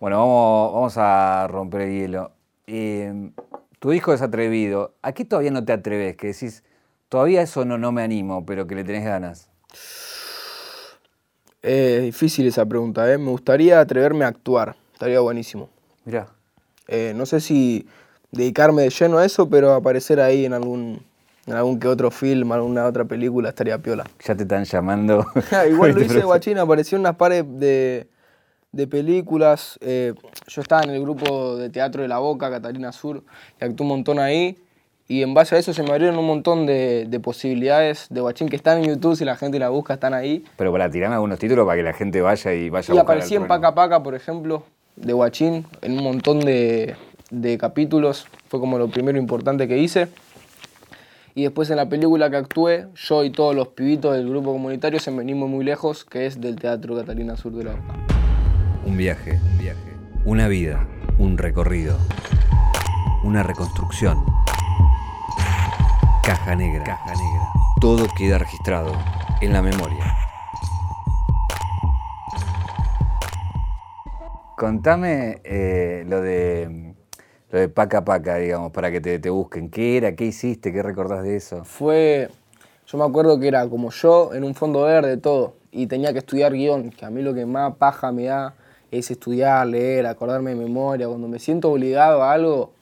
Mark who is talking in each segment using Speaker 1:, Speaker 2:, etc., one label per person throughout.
Speaker 1: Bueno, vamos, vamos a romper el hielo. Eh, tu hijo es atrevido. ¿A qué todavía no te atreves? Que decís, todavía eso no, no me animo, pero que le tenés ganas.
Speaker 2: Es difícil esa pregunta, ¿eh? Me gustaría atreverme a actuar. Estaría buenísimo.
Speaker 1: Mirá.
Speaker 2: Eh, no sé si dedicarme de lleno a eso, pero aparecer ahí en algún, en algún que otro film, alguna otra película, estaría piola.
Speaker 1: Ya te están llamando.
Speaker 2: Igual lo hice, guachín, apareció en unas pares de, de películas. eh, yo estaba en el grupo de teatro de La Boca, Catalina Sur, y actué un montón ahí. Y en base a eso se me abrieron un montón de, de posibilidades de guachín que están en YouTube, si la gente la busca, están ahí.
Speaker 1: Pero para tirarme algunos títulos para que la gente vaya y vaya a
Speaker 2: Y aparecí en. Paca Paca, por ejemplo, de Guachín, en un montón de, de capítulos. Fue como lo primero importante que hice. Y después en la película que actué, yo y todos los pibitos del grupo comunitario se venimos muy lejos, que es del Teatro Catalina Sur de la Boca.
Speaker 1: Un viaje, un viaje. Una vida, un recorrido. Una reconstrucción. Caja negra. Caja negra. Todo queda registrado en la memoria. Contame eh, lo de lo de Paca Paca, digamos, para que te, te busquen. ¿Qué era? ¿Qué hiciste? ¿Qué recordás de eso?
Speaker 2: Fue, yo me acuerdo que era como yo en un fondo verde, todo, y tenía que estudiar guion, que a mí lo que más paja me da es estudiar, leer, acordarme de memoria. Cuando me siento obligado a algo,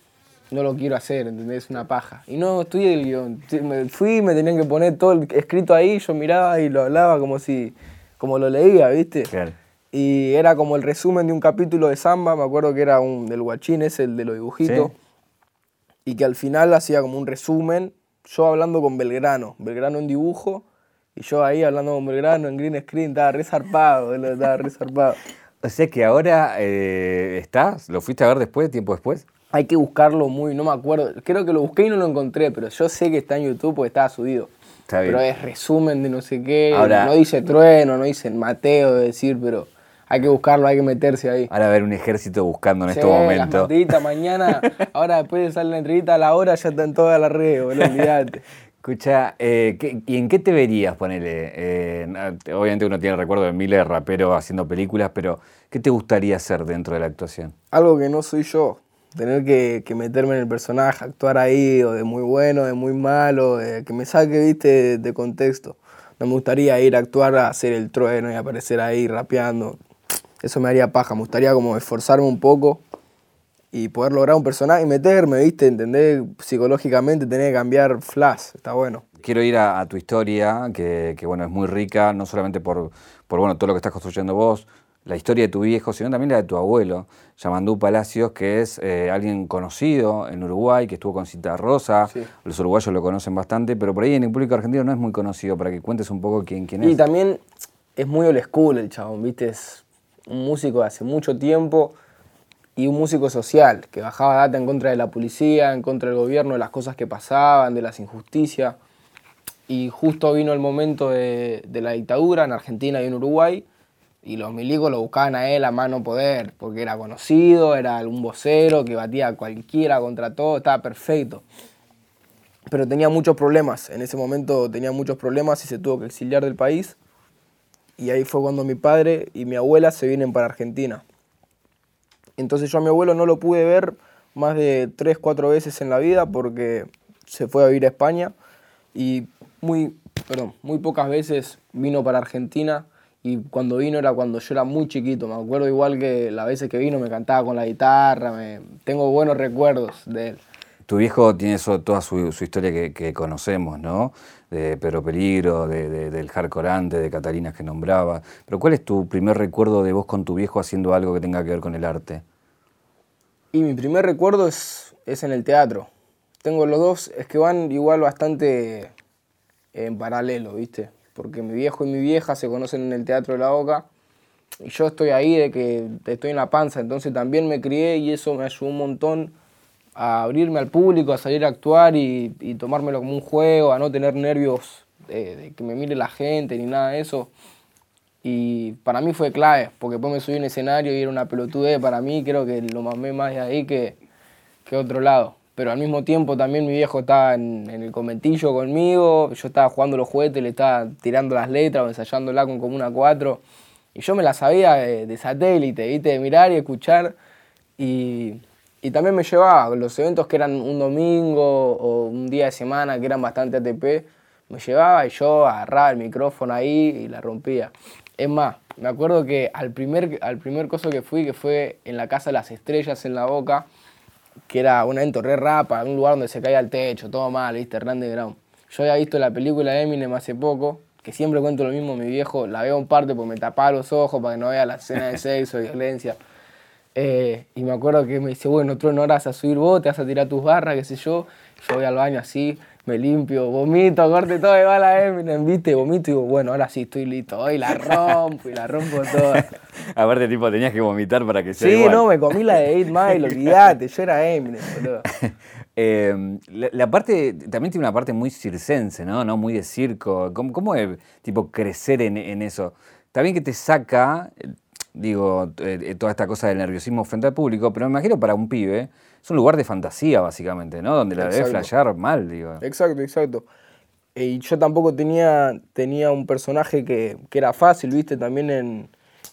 Speaker 2: no lo quiero hacer, ¿entendés? Es una paja. Y no estudié el guion. Me fui, me tenían que poner todo el escrito ahí, yo miraba y lo hablaba como si, como lo leía, ¿viste?
Speaker 1: Claro.
Speaker 2: Y era como el resumen de un capítulo de Samba, me acuerdo que era un del guachín, ese, el de los dibujitos.
Speaker 1: Sí.
Speaker 2: Y que al final hacía como un resumen, yo hablando con Belgrano, Belgrano en dibujo, y yo ahí hablando con Belgrano en green screen, estaba re zarpado, estaba re zarpado.
Speaker 1: O sea que ahora eh, estás, ¿lo fuiste a ver después, tiempo después?
Speaker 2: Hay que buscarlo muy, no me acuerdo, creo que lo busqué y no lo encontré, pero yo sé que está en YouTube porque estaba subido.
Speaker 1: Está bien.
Speaker 2: Pero es resumen de no sé qué,
Speaker 1: Ahora-
Speaker 2: no dice trueno, no dice Mateo, de decir, pero hay que buscarlo, hay que meterse ahí.
Speaker 1: Ahora a haber un ejército buscando en
Speaker 2: Sí,
Speaker 1: este momento.
Speaker 2: mañana, ahora después de salir la entrevista a la hora ya están todas las redes, boludo, olvídate.
Speaker 1: Escucha, eh, ¿qué- ¿y en qué te verías, ponele? Eh, obviamente uno tiene el recuerdo de miles de raperos haciendo películas, pero ¿qué te gustaría hacer dentro de la actuación?
Speaker 2: Algo que no soy yo, tener que, que meterme en el personaje, actuar ahí, o de muy bueno, de muy malo, de que me saque, viste, de, de contexto. No me gustaría ir a actuar a hacer el trueno y aparecer ahí rapeando. Eso me haría paja, me gustaría como esforzarme un poco y poder lograr un personaje y meterme, viste, entender psicológicamente, tener que cambiar flash, está bueno.
Speaker 1: Quiero ir a, a tu historia, que, que, bueno, es muy rica, no solamente por, por bueno, todo lo que estás construyendo vos, la historia de tu viejo, sino también la de tu abuelo, Yamandú Palacios, que es eh, alguien conocido en Uruguay, que estuvo con Cita Rosa.
Speaker 2: Sí.
Speaker 1: Los uruguayos lo conocen bastante, pero por ahí en el público argentino no es muy conocido, para que cuentes un poco quién, quién es.
Speaker 2: Y también es muy old school el chabón, ¿viste? Es un músico de hace mucho tiempo y un músico social, que bajaba data en contra de la policía, en contra del gobierno, de las cosas que pasaban, de las injusticias. Y justo vino el momento de, de la dictadura en Argentina y en Uruguay, y los milicos lo buscaban a él a mano poder, porque era conocido, era un vocero que batía a cualquiera contra todo, estaba perfecto pero tenía muchos problemas. En ese momento tenía muchos problemas y se tuvo que exiliar del país. Y ahí fue cuando mi padre y mi abuela se vienen para Argentina. Entonces yo a mi abuelo no lo pude ver más de tres, cuatro veces en la vida porque se fue a vivir a España y muy, perdón, muy pocas veces vino para Argentina y cuando vino era cuando yo era muy chiquito. Me acuerdo igual que las veces que vino me cantaba con la guitarra, me- tengo buenos recuerdos de él.
Speaker 1: Tu viejo tiene eso, toda su, su historia que, que conocemos, ¿no? De Pedro Peligro, de, de- del de Catalinas que nombraba. Pero ¿cuál es tu primer recuerdo de vos con tu viejo haciendo algo que tenga que ver con el arte?
Speaker 2: Y mi primer recuerdo es, es en el teatro. Tengo los dos, es que van igual bastante en paralelo, ¿viste? Porque mi viejo y mi vieja se conocen en el Teatro de la Boca y yo estoy ahí de que estoy en la panza, entonces también me crié y eso me ayudó un montón a abrirme al público, a salir a actuar y, y tomármelo como un juego, a no tener nervios de, que me mire la gente ni nada de eso. Y para mí fue clave, porque después me subí a un escenario y era una pelotudez para mí, creo que lo mamé más de ahí que, que otro lado. Pero al mismo tiempo también mi viejo estaba en, el conventillo conmigo, yo estaba jugando los juguetes, le estaba tirando las letras o ensayándola con como una 4. Y yo me la sabía de, satélite, ¿viste? De mirar y escuchar. Y, y, también me llevaba los eventos que eran un domingo o un día de semana, que eran bastante ATP, me llevaba y yo agarraba el micrófono ahí y la rompía. Es más, me acuerdo que al primer, al primer coso que fui, que fue en la Casa de las Estrellas en La Boca, que era un evento re rapa, un lugar donde se caía el techo, todo mal, ¿viste? Randy Ground. Yo había visto la película de Eminem hace poco, que siempre cuento lo mismo, mi viejo, la veo en parte porque me tapaba los ojos para que no vea la escena de sexo, violencia. Eh, y me acuerdo que me dice, bueno, tú no vas a subir vos, te vas a tirar tus barras, qué sé yo. Yo voy al baño así, me limpio, vomito, corte todo, y va la Eminem, viste, vomito y digo, bueno, ahora sí estoy listo, hoy la rompo y la rompo toda.
Speaker 1: Aparte, tipo, tenías que vomitar para que sea
Speaker 2: Sí, no, me comí la de 8 Mile, olvídate, yo era Eminem, boludo.
Speaker 1: eh, la, parte, también tiene una parte muy circense, ¿no? ¿no? Muy de circo. ¿Cómo, cómo es, tipo, crecer en, en eso? También que te saca, digo, eh, toda esta cosa del nerviosismo frente al público, pero me imagino para un pibe es un lugar de fantasía, básicamente, ¿no? Donde la debe flashear mal, digo.
Speaker 2: Exacto, exacto. Y yo tampoco tenía, tenía un personaje que, era fácil, viste, también en,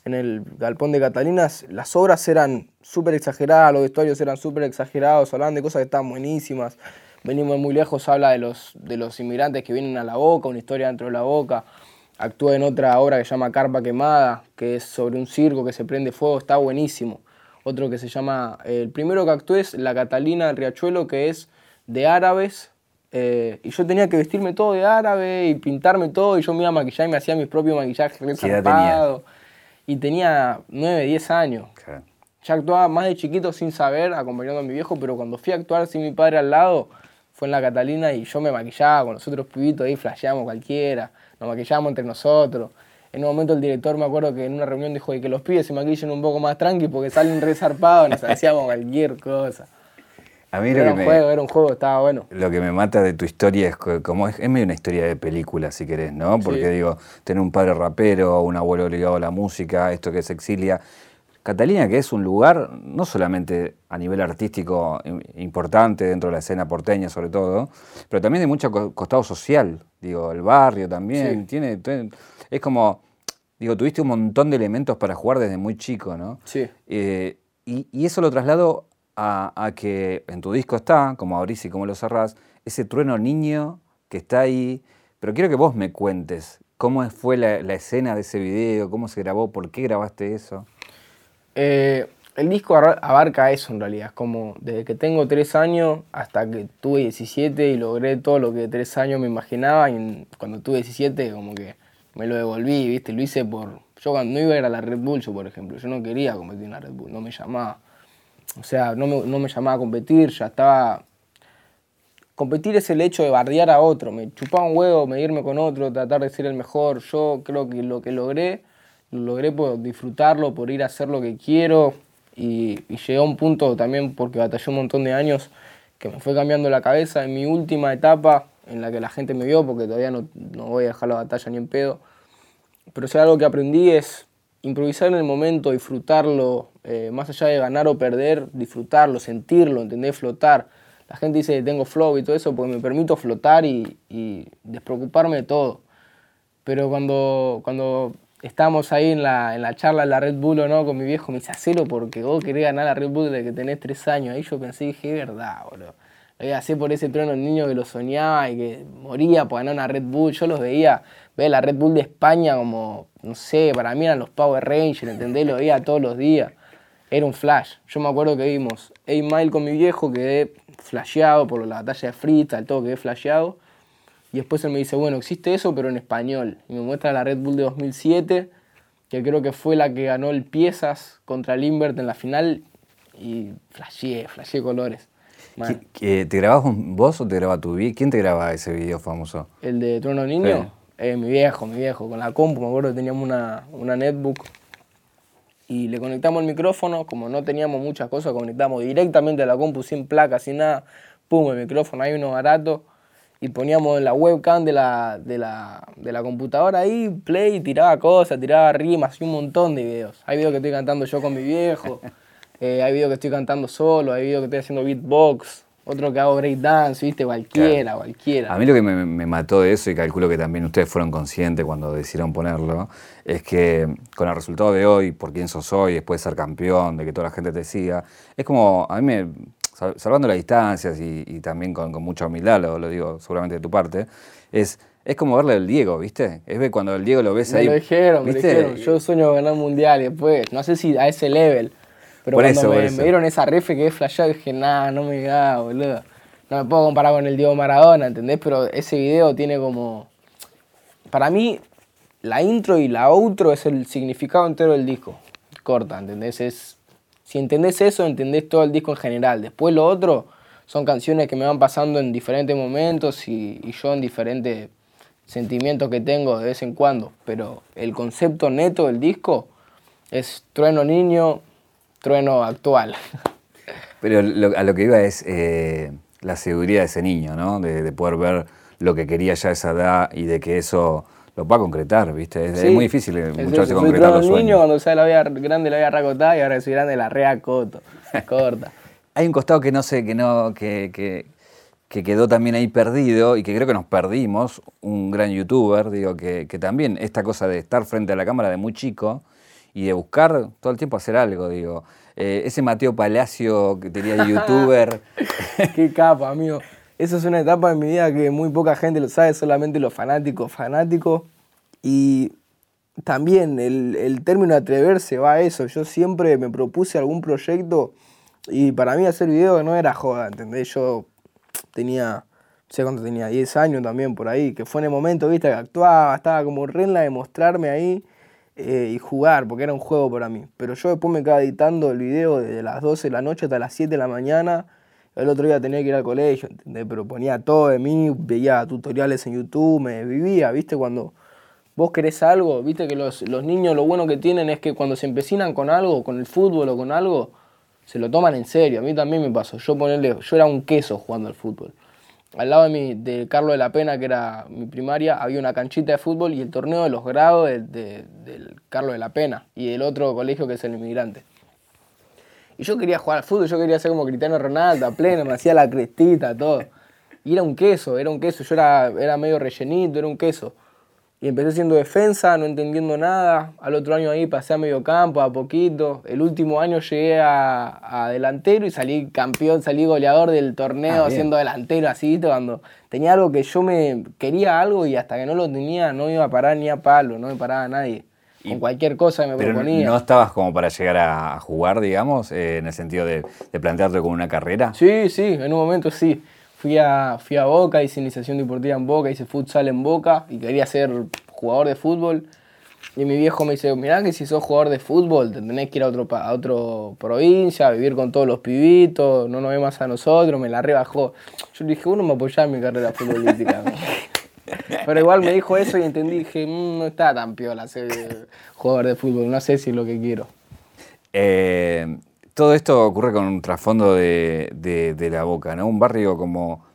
Speaker 2: el Galpón de Catalinas, las obras eran súper exageradas, los vestuarios eran súper exagerados, hablaban de cosas que estaban buenísimas. Venimos muy lejos, habla de los, de los inmigrantes que vienen a la boca, una historia dentro de la boca. Actúa en otra obra que se llama Carpa Quemada, que es sobre un circo que se prende fuego, está buenísimo otro que se llama, el primero que actué es La Catalina del Riachuelo, que es de árabes, eh, y yo tenía que vestirme todo de árabe y pintarme todo, y yo me iba a maquillar y me hacía mis propios maquillajes resarpados. Y tenía 9, 10 años. Ya actuaba más de chiquito sin saber, acompañando a mi viejo, pero cuando fui a actuar sin mi padre al lado, fue en la Catalina y yo me maquillaba con los otros pibitos ahí, flasheamos cualquiera, nos maquillábamos entre nosotros. En un momento el director me acuerdo que en una reunión dijo que los pibes se maquillen un poco más tranqui porque salen resarpados, nos hacíamos cualquier cosa. A mí era un juego, era un juego, estaba bueno.
Speaker 1: Lo que me mata de tu historia es como es, medio una historia de película, si querés, ¿no? Porque digo, tener un padre rapero, un abuelo ligado a la música, esto que es exilia. Catalina, que es un lugar no solamente a nivel artístico importante dentro de la escena porteña sobre todo, pero también de mucho costado social, digo, el barrio también, tiene, es como, digo, tuviste un montón de elementos para jugar desde muy chico, ¿no?
Speaker 2: Sí.
Speaker 1: Eh, y, eso lo traslado a, que en tu disco está, como abrís y como lo cerrás, ese trueno niño que está ahí. Pero quiero que vos me cuentes cómo fue la, escena de ese video, cómo se grabó, por qué grabaste eso.
Speaker 2: Eh, el disco abarca eso en realidad, es como desde que tengo tres años hasta que tuve 17 y logré todo lo que tres años me imaginaba y cuando tuve 17 como que me lo devolví, ¿viste? Lo hice por... Yo cuando no iba a ir a la Red Bull, yo por ejemplo, yo no quería competir en la Red Bull, no me llamaba. O sea, no me, no me llamaba a competir, ya estaba... Competir es el hecho de bardear a otro, me chupaba un huevo, medirme con otro, tratar de ser el mejor. Yo creo que lo que logré, lo logré por disfrutarlo, por ir a hacer lo que quiero. Y, y llegué a un punto también porque batallé un montón de años que me fue cambiando la cabeza. En mi última etapa, en la que la gente me vio, porque todavía no, no voy a dejar la batalla ni en pedo. Pero si algo que aprendí es improvisar en el momento, disfrutarlo, eh, más allá de ganar o perder, disfrutarlo, sentirlo, entender, flotar. La gente dice que tengo flow y todo eso porque me permito flotar y, y despreocuparme de todo. Pero cuando, cuando estábamos ahí en la, en la charla de la Red Bull o no con mi viejo, me dice, hacelo porque vos querés ganar la Red Bull desde que tenés tres años. Ahí yo pensé, dije, verdad, boludo así por ese trono niño que lo soñaba y que moría por ganar una Red Bull. Yo los veía, veía la Red Bull de España como, no sé, para mí eran los Power Rangers, ¿entendés? Lo veía todos los días. Era un flash. Yo me acuerdo que vimos 8 Mile con mi viejo, quedé flasheado por la batalla de freestyle, todo quedé flasheado. Y después él me dice, bueno, existe eso, pero en español. Y me muestra la Red Bull de 2007, que creo que fue la que ganó el Piezas contra el Invert en la final. Y flasheé, flasheé colores.
Speaker 1: ¿Te grabas vos o te graba tu video? ¿Quién te graba ese video famoso?
Speaker 2: ¿El de Trono Niño? Eh, mi viejo, mi viejo. Con la compu, me acuerdo que teníamos una, una netbook y le conectamos el micrófono. Como no teníamos muchas cosas, conectamos directamente a la compu sin placa, sin nada. Pum, el micrófono, hay uno barato. Y poníamos la webcam de la, de la, de la computadora ahí, play, tiraba cosas, tiraba rimas y un montón de videos. Hay videos que estoy cantando yo con mi viejo. Eh, hay videos que estoy cantando solo, hay videos que estoy haciendo beatbox. otro que hago breakdance, viste, cualquiera, cualquiera.
Speaker 1: A mí lo que me, mató de eso, y calculo que también ustedes fueron conscientes cuando decidieron ponerlo, es que con el resultado de hoy, por quién sos hoy, después de ser campeón, de que toda la gente te siga, es como, a mí me, salvando las distancias y, también con, mucha humildad, lo, digo seguramente de tu parte, es... Es como verle al Diego, ¿viste? Es ver cuando el Diego lo ves ahí.
Speaker 2: Me lo dijeron, me dijeron. Yo sueño ganar mundial y después, no sé si a ese level, pero cuando me, dieron esa refe que es flashado, dije, nada, no me da, boludo. No me puedo comparar con el Diego Maradona, ¿entendés? Pero ese video tiene como. Para mí, la intro y la outro es el significado entero del disco. Corta, ¿entendés? Es, si entendés eso, entendés todo el disco en general. Después lo otro son canciones que me van pasando en diferentes momentos y, y yo en diferentes sentimientos que tengo de vez en cuando. Pero el concepto neto del disco es Trueno Niño, trueno actual.
Speaker 1: Pero a lo que iba es eh, la seguridad de ese niño, ¿no? De, poder ver lo que quería ya a esa edad y de que eso lo pueda concretar, ¿viste? Es, muy difícil eh, muchas veces concretar los sueños. niño
Speaker 2: cuando sea la vida grande la vida racotada y ahora soy grande la reacoto, corta.
Speaker 1: Hay un costado que no sé, que no, que, que, que, quedó también ahí perdido y que creo que nos perdimos, un gran youtuber, digo, que, que también esta cosa de estar frente a la cámara de muy chico, y de buscar todo el tiempo hacer algo, digo. Eh, ese Mateo Palacio que tenía de youtuber.
Speaker 2: Qué capa, amigo. Esa es una etapa en mi vida que muy poca gente lo sabe, solamente los fanáticos, fanáticos. Y también el, el término atreverse va a eso. Yo siempre me propuse algún proyecto y para mí hacer video no era joda, ¿entendés? Yo tenía, no sé cuánto tenía, 10 años también por ahí, que fue en el momento, viste, que actuaba, estaba como re en la de mostrarme ahí eh, y jugar, porque era un juego para mí. Pero yo después me quedaba editando el video desde las 12 de la noche hasta las 7 de la mañana. El otro día tenía que ir al colegio, ¿entendés? Pero ponía todo de mí, veía tutoriales en YouTube, me vivía, ¿viste? Cuando vos querés algo, ¿viste? Que los, los niños lo bueno que tienen es que cuando se empecinan con algo, con el fútbol o con algo, se lo toman en serio. A mí también me pasó. Yo ponerle, yo era un queso jugando al fútbol al lado de, mi, de Carlos de la Pena, que era mi primaria, había una canchita de fútbol y el torneo de los grados de, del Carlos de la Pena y del otro colegio que es el inmigrante. Y yo quería jugar al fútbol, yo quería ser como Cristiano Ronaldo, a pleno, me hacía la crestita, todo. Y era un queso, era un queso, yo era, era medio rellenito, era un queso. Y empecé siendo defensa, no entendiendo nada. Al otro año ahí pasé a medio campo, a poquito. El último año llegué a, delantero y salí campeón, salí goleador del torneo ah, siendo delantero, así, cuando tenía algo que yo me quería algo y hasta que no lo tenía no iba a parar ni a palo, no me paraba nadie. Con cualquier cosa me pero proponía.
Speaker 1: ¿No estabas como para llegar a jugar, digamos, eh, en el sentido de, de plantearte como una carrera?
Speaker 2: Sí, sí, en un momento sí fui a, fui a Boca, hice iniciación deportiva en Boca, hice futsal en Boca y quería ser jugador de fútbol. Y mi viejo me dice, mirá que si sos jugador de fútbol te tenés que ir a otro, a otro provincia, a vivir con todos los pibitos, no nos ve más a nosotros, me la rebajó. Yo le dije, uno me apoyaba en mi carrera futbolística. Pero igual me dijo eso y entendí, dije, mm, no está tan piola ser jugador de fútbol, no sé si es lo que quiero.
Speaker 1: Eh, todo esto ocurre con un trasfondo de, la boca, ¿no? Un barrio como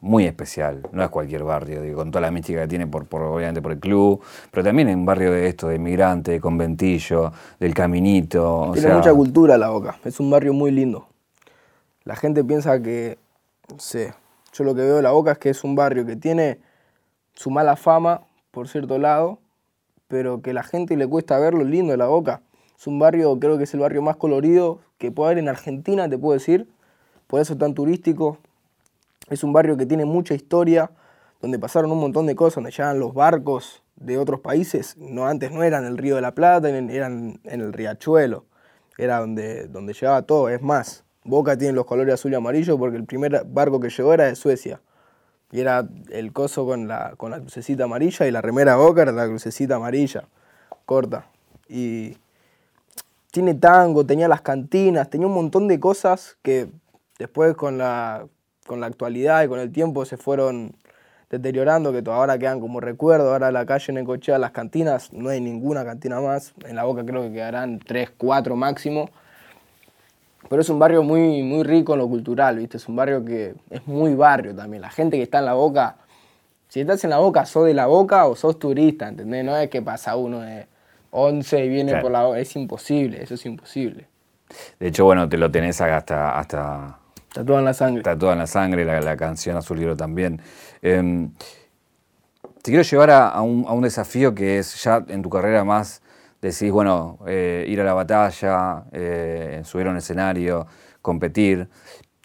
Speaker 1: muy especial, no es cualquier barrio, con toda la mística que tiene por, obviamente por el club, pero también es un barrio de esto, de inmigrante, de conventillo, del caminito.
Speaker 2: Tiene mucha cultura la boca, es un barrio muy lindo. La gente piensa que, no sé, yo lo que veo de la boca es que es un barrio que tiene su mala fama, por cierto lado, pero que la gente le cuesta ver lo lindo de la boca. Es un barrio, creo que es el barrio más colorido que puede haber en Argentina, te puedo decir. Por eso es tan turístico. Es un barrio que tiene mucha historia, donde pasaron un montón de cosas, donde llegan los barcos de otros países. No, antes no eran el Río de la Plata, eran en el Riachuelo. Era donde, donde llegaba todo. Es más, Boca tiene los colores azul y amarillo porque el primer barco que llegó era de Suecia. Y era el coso con la, con la crucecita amarilla y la remera Boca era la crucecita amarilla, corta. Y tiene tango, tenía las cantinas, tenía un montón de cosas que después con la, con la actualidad y con el tiempo se fueron deteriorando, que ahora quedan como recuerdo, ahora la calle en Ecochea, las cantinas, no hay ninguna cantina más, en la boca creo que quedarán tres, cuatro máximo, pero es un barrio muy, muy rico en lo cultural, ¿viste? Es un barrio que es muy barrio también, la gente que está en la boca, si estás en la boca, sos de la boca o sos turista, ¿entendés? No es que pasa uno de 11 y viene por la... Es imposible, eso es imposible.
Speaker 1: De hecho, bueno, te lo tenés hasta, hasta
Speaker 2: Tatuada en la sangre.
Speaker 1: Tatuada en la sangre, la, canción Azul Libro también. Em, te quiero llevar a, un, desafío que es ya en tu carrera más, decís, bueno, eh, ir a la batalla, eh, subir a un escenario, competir.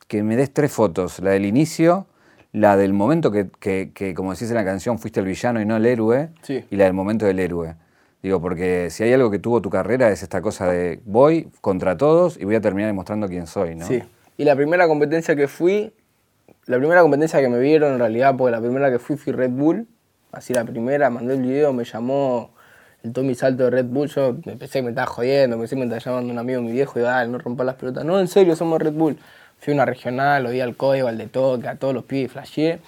Speaker 1: Que me des tres fotos, la del inicio, la del momento que, como decís en la canción, fuiste el villano y no el héroe, y la del momento del héroe. Digo, porque si hay algo que tuvo tu carrera es esta cosa de voy contra todos y voy a terminar demostrando quién soy, ¿no?
Speaker 2: Sí. Y la primera competencia que fui, la primera competencia que me vieron en realidad, porque la primera que fui fui Red Bull, así la primera, mandé el video, me llamó el Tommy Salto de Red Bull, yo me pensé que me estaba jodiendo, me pensé que me estaba llamando un amigo mi viejo y dale, no rompa las pelotas. No, en serio, somos Red Bull. Fui a una regional, oí al código, al de toque, a todos los pibes, flasheé.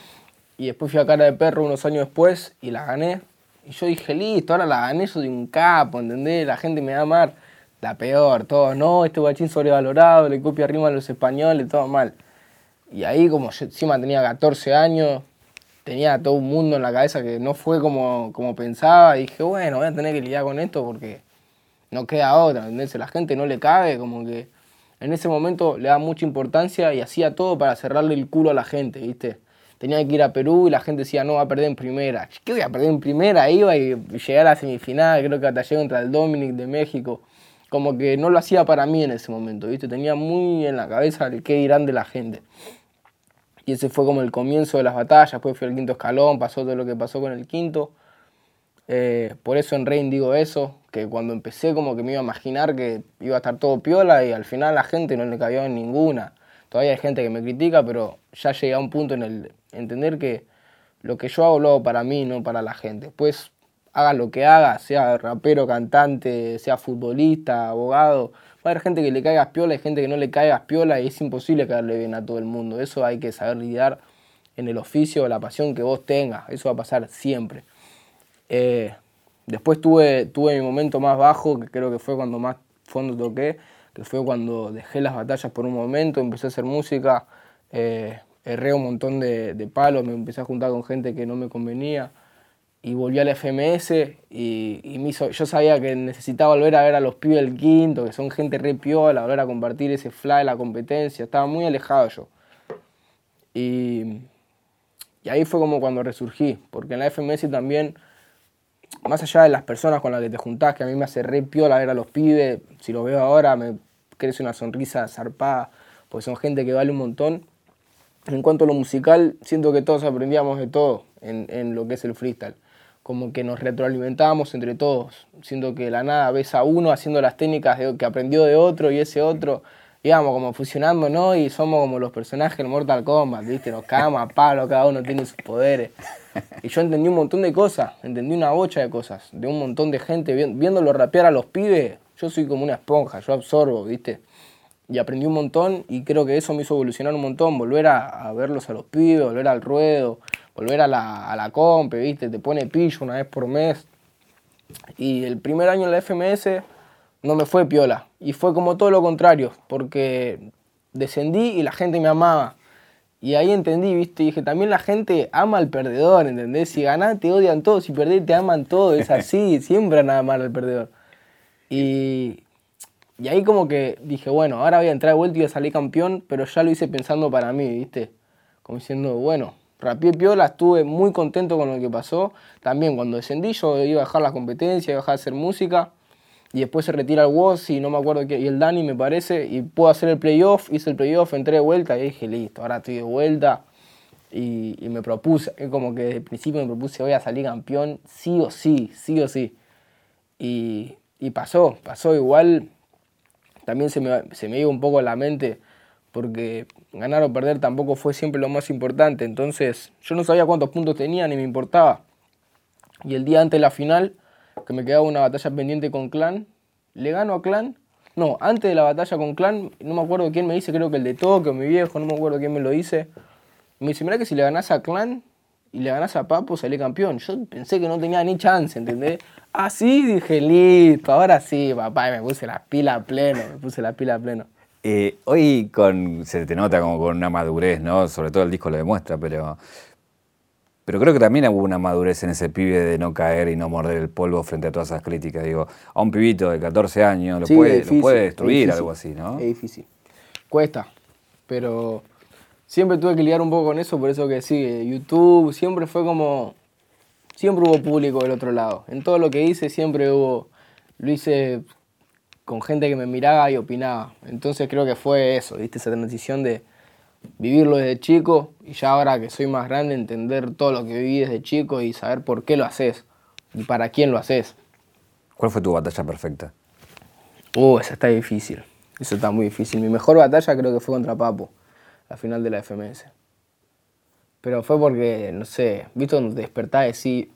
Speaker 2: Y después fui a Cara de Perro unos años después y la gané. Y yo dije, listo, ahora la gané, yo de un capo, ¿entendés? La gente me va a amar. La peor, todo, no, este guachín sobrevalorado, le copia rima a los españoles, todo mal. Y ahí como yo encima tenía 14 años, tenía todo un mundo en la cabeza que no fue como, como pensaba, y dije, bueno, voy a tener que lidiar con esto porque no queda otra, ¿entendés? La gente no le cabe, como que en ese momento le da mucha importancia y hacía todo para cerrarle el culo a la gente, ¿viste? Tenía que ir a Perú y la gente decía, no, va a perder en primera. ¿Qué voy a perder en primera? Iba y llegar a la semifinal, creo que hasta llegué contra el Dominic de México. Como que no lo hacía para mí en ese momento, ¿viste? Tenía muy en la cabeza el qué dirán de la gente. Y ese fue como el comienzo de las batallas, después fue el quinto escalón, pasó todo lo que pasó con el quinto. Eh, por eso en Rein digo eso, que cuando empecé como que me iba a imaginar que iba a estar todo piola y al final la gente no le cayó en ninguna. Todavía hay gente que me critica, pero ya llegué a un punto en el entender que lo que yo hago lo hago para mí, no para la gente. Pues haga lo que haga, sea rapero, cantante, sea futbolista, abogado, va a haber gente que le caigas piola y gente que no le caigas piola y es imposible caerle bien a todo el mundo. Eso hay que saber lidiar en el oficio, la pasión que vos tengas. Eso va a pasar siempre. Eh, después tuve, tuve mi momento más bajo, que creo que fue cuando más fondo toqué, que fue cuando dejé las batallas por un momento, empecé a hacer música. Eh, erré un montón de, palos, me empecé a juntar con gente que no me convenía y volví al FMS y, me hizo, yo sabía que necesitaba volver a ver a los pibes del quinto, que son gente re piola, volver a compartir ese fly de la competencia, estaba muy alejado yo. Y, y ahí fue como cuando resurgí, porque en la FMS también, más allá de las personas con las que te juntás, que a mí me hace re piola ver a los pibes, si lo veo ahora me crece una sonrisa zarpada, porque son gente que vale un montón en cuanto a lo musical, siento que todos aprendíamos de todo en, lo que es el freestyle. Como que nos retroalimentábamos entre todos. Siento que la nada ves a uno haciendo las técnicas que aprendió de otro y ese otro, íbamos como fusionando, ¿no? Y somos como los personajes del Mortal Kombat, ¿viste? Nos cagamos a palo, cada uno tiene sus poderes. Y yo entendí un montón de cosas, entendí una bocha de cosas, de un montón de gente. Viéndolo rapear a los pibes, yo soy como una esponja, yo absorbo, ¿viste? y aprendí un montón y creo que eso me hizo evolucionar un montón, volver a, verlos a los pibes, volver al ruedo, volver a la, a la comp, ¿viste? Te pone pillo una vez por mes. Y el primer año en la FMS no me fue piola. Y fue como todo lo contrario, porque descendí y la gente me amaba. Y ahí entendí, ¿viste? Y dije, también la gente ama al perdedor, ¿entendés? Si ganás te odian todos, si perdés te aman todos, es así, siempre nada mal al perdedor. Y, y ahí como que dije, bueno, ahora voy a entrar de vuelta y voy a salir campeón, pero ya lo hice pensando para mí, ¿viste? Como diciendo, bueno, rapié piola, estuve muy contento con lo que pasó. También cuando descendí yo iba a dejar la competencia, iba a dejar de hacer música. Y después se retira el Woz y no me acuerdo qué, y el Dani me parece, y puedo hacer el playoff, hice el playoff, entré de vuelta y dije, listo, ahora estoy de vuelta. Y, me propuse, como que desde el principio me propuse, voy a salir campeón, sí o sí, sí o sí. Y, y pasó, pasó igual también se me, se me iba un poco a la mente porque ganar o perder tampoco fue siempre lo más importante. Entonces yo no sabía cuántos puntos tenía ni me importaba. Y el día antes de la final, que me quedaba una batalla pendiente con Clan, le gano a Clan. No, antes de la batalla con Clan, no me acuerdo quién me dice, creo que el de Tokio, mi viejo, no me acuerdo quién me lo dice. Me dice, mira que si le ganás a Clan y le ganás a Papo, salí campeón. Yo pensé que no tenía ni chance, ¿entendés? Así dije, listo, ahora sí, papá, y me puse la pila a pleno, me puse la pila a pleno.
Speaker 1: Eh, hoy con, se te nota como con una madurez, ¿no? Sobre todo el disco lo demuestra, pero, pero creo que también hubo una madurez en ese pibe de no caer y no morder el polvo frente a todas esas críticas. Digo, a un pibito de 14 años lo, puede, puede, destruir, algo así, ¿no?
Speaker 2: Es difícil. Cuesta, pero siempre tuve que lidiar un poco con eso, por eso que sí, YouTube siempre fue como, siempre hubo público del otro lado. En todo lo que hice siempre hubo, lo hice con gente que me miraba y opinaba. Entonces creo que fue eso, ¿viste? Esa transición de vivirlo desde chico y ya ahora que soy más grande entender todo lo que viví desde chico y saber por qué lo haces y para quién lo haces.
Speaker 1: ¿Cuál fue tu batalla perfecta?
Speaker 2: Uh, esa está difícil. Eso está muy difícil. Mi mejor batalla creo que fue contra Papo la final de la FMS. Pero fue porque, no sé, viste cuando te despertás y decís,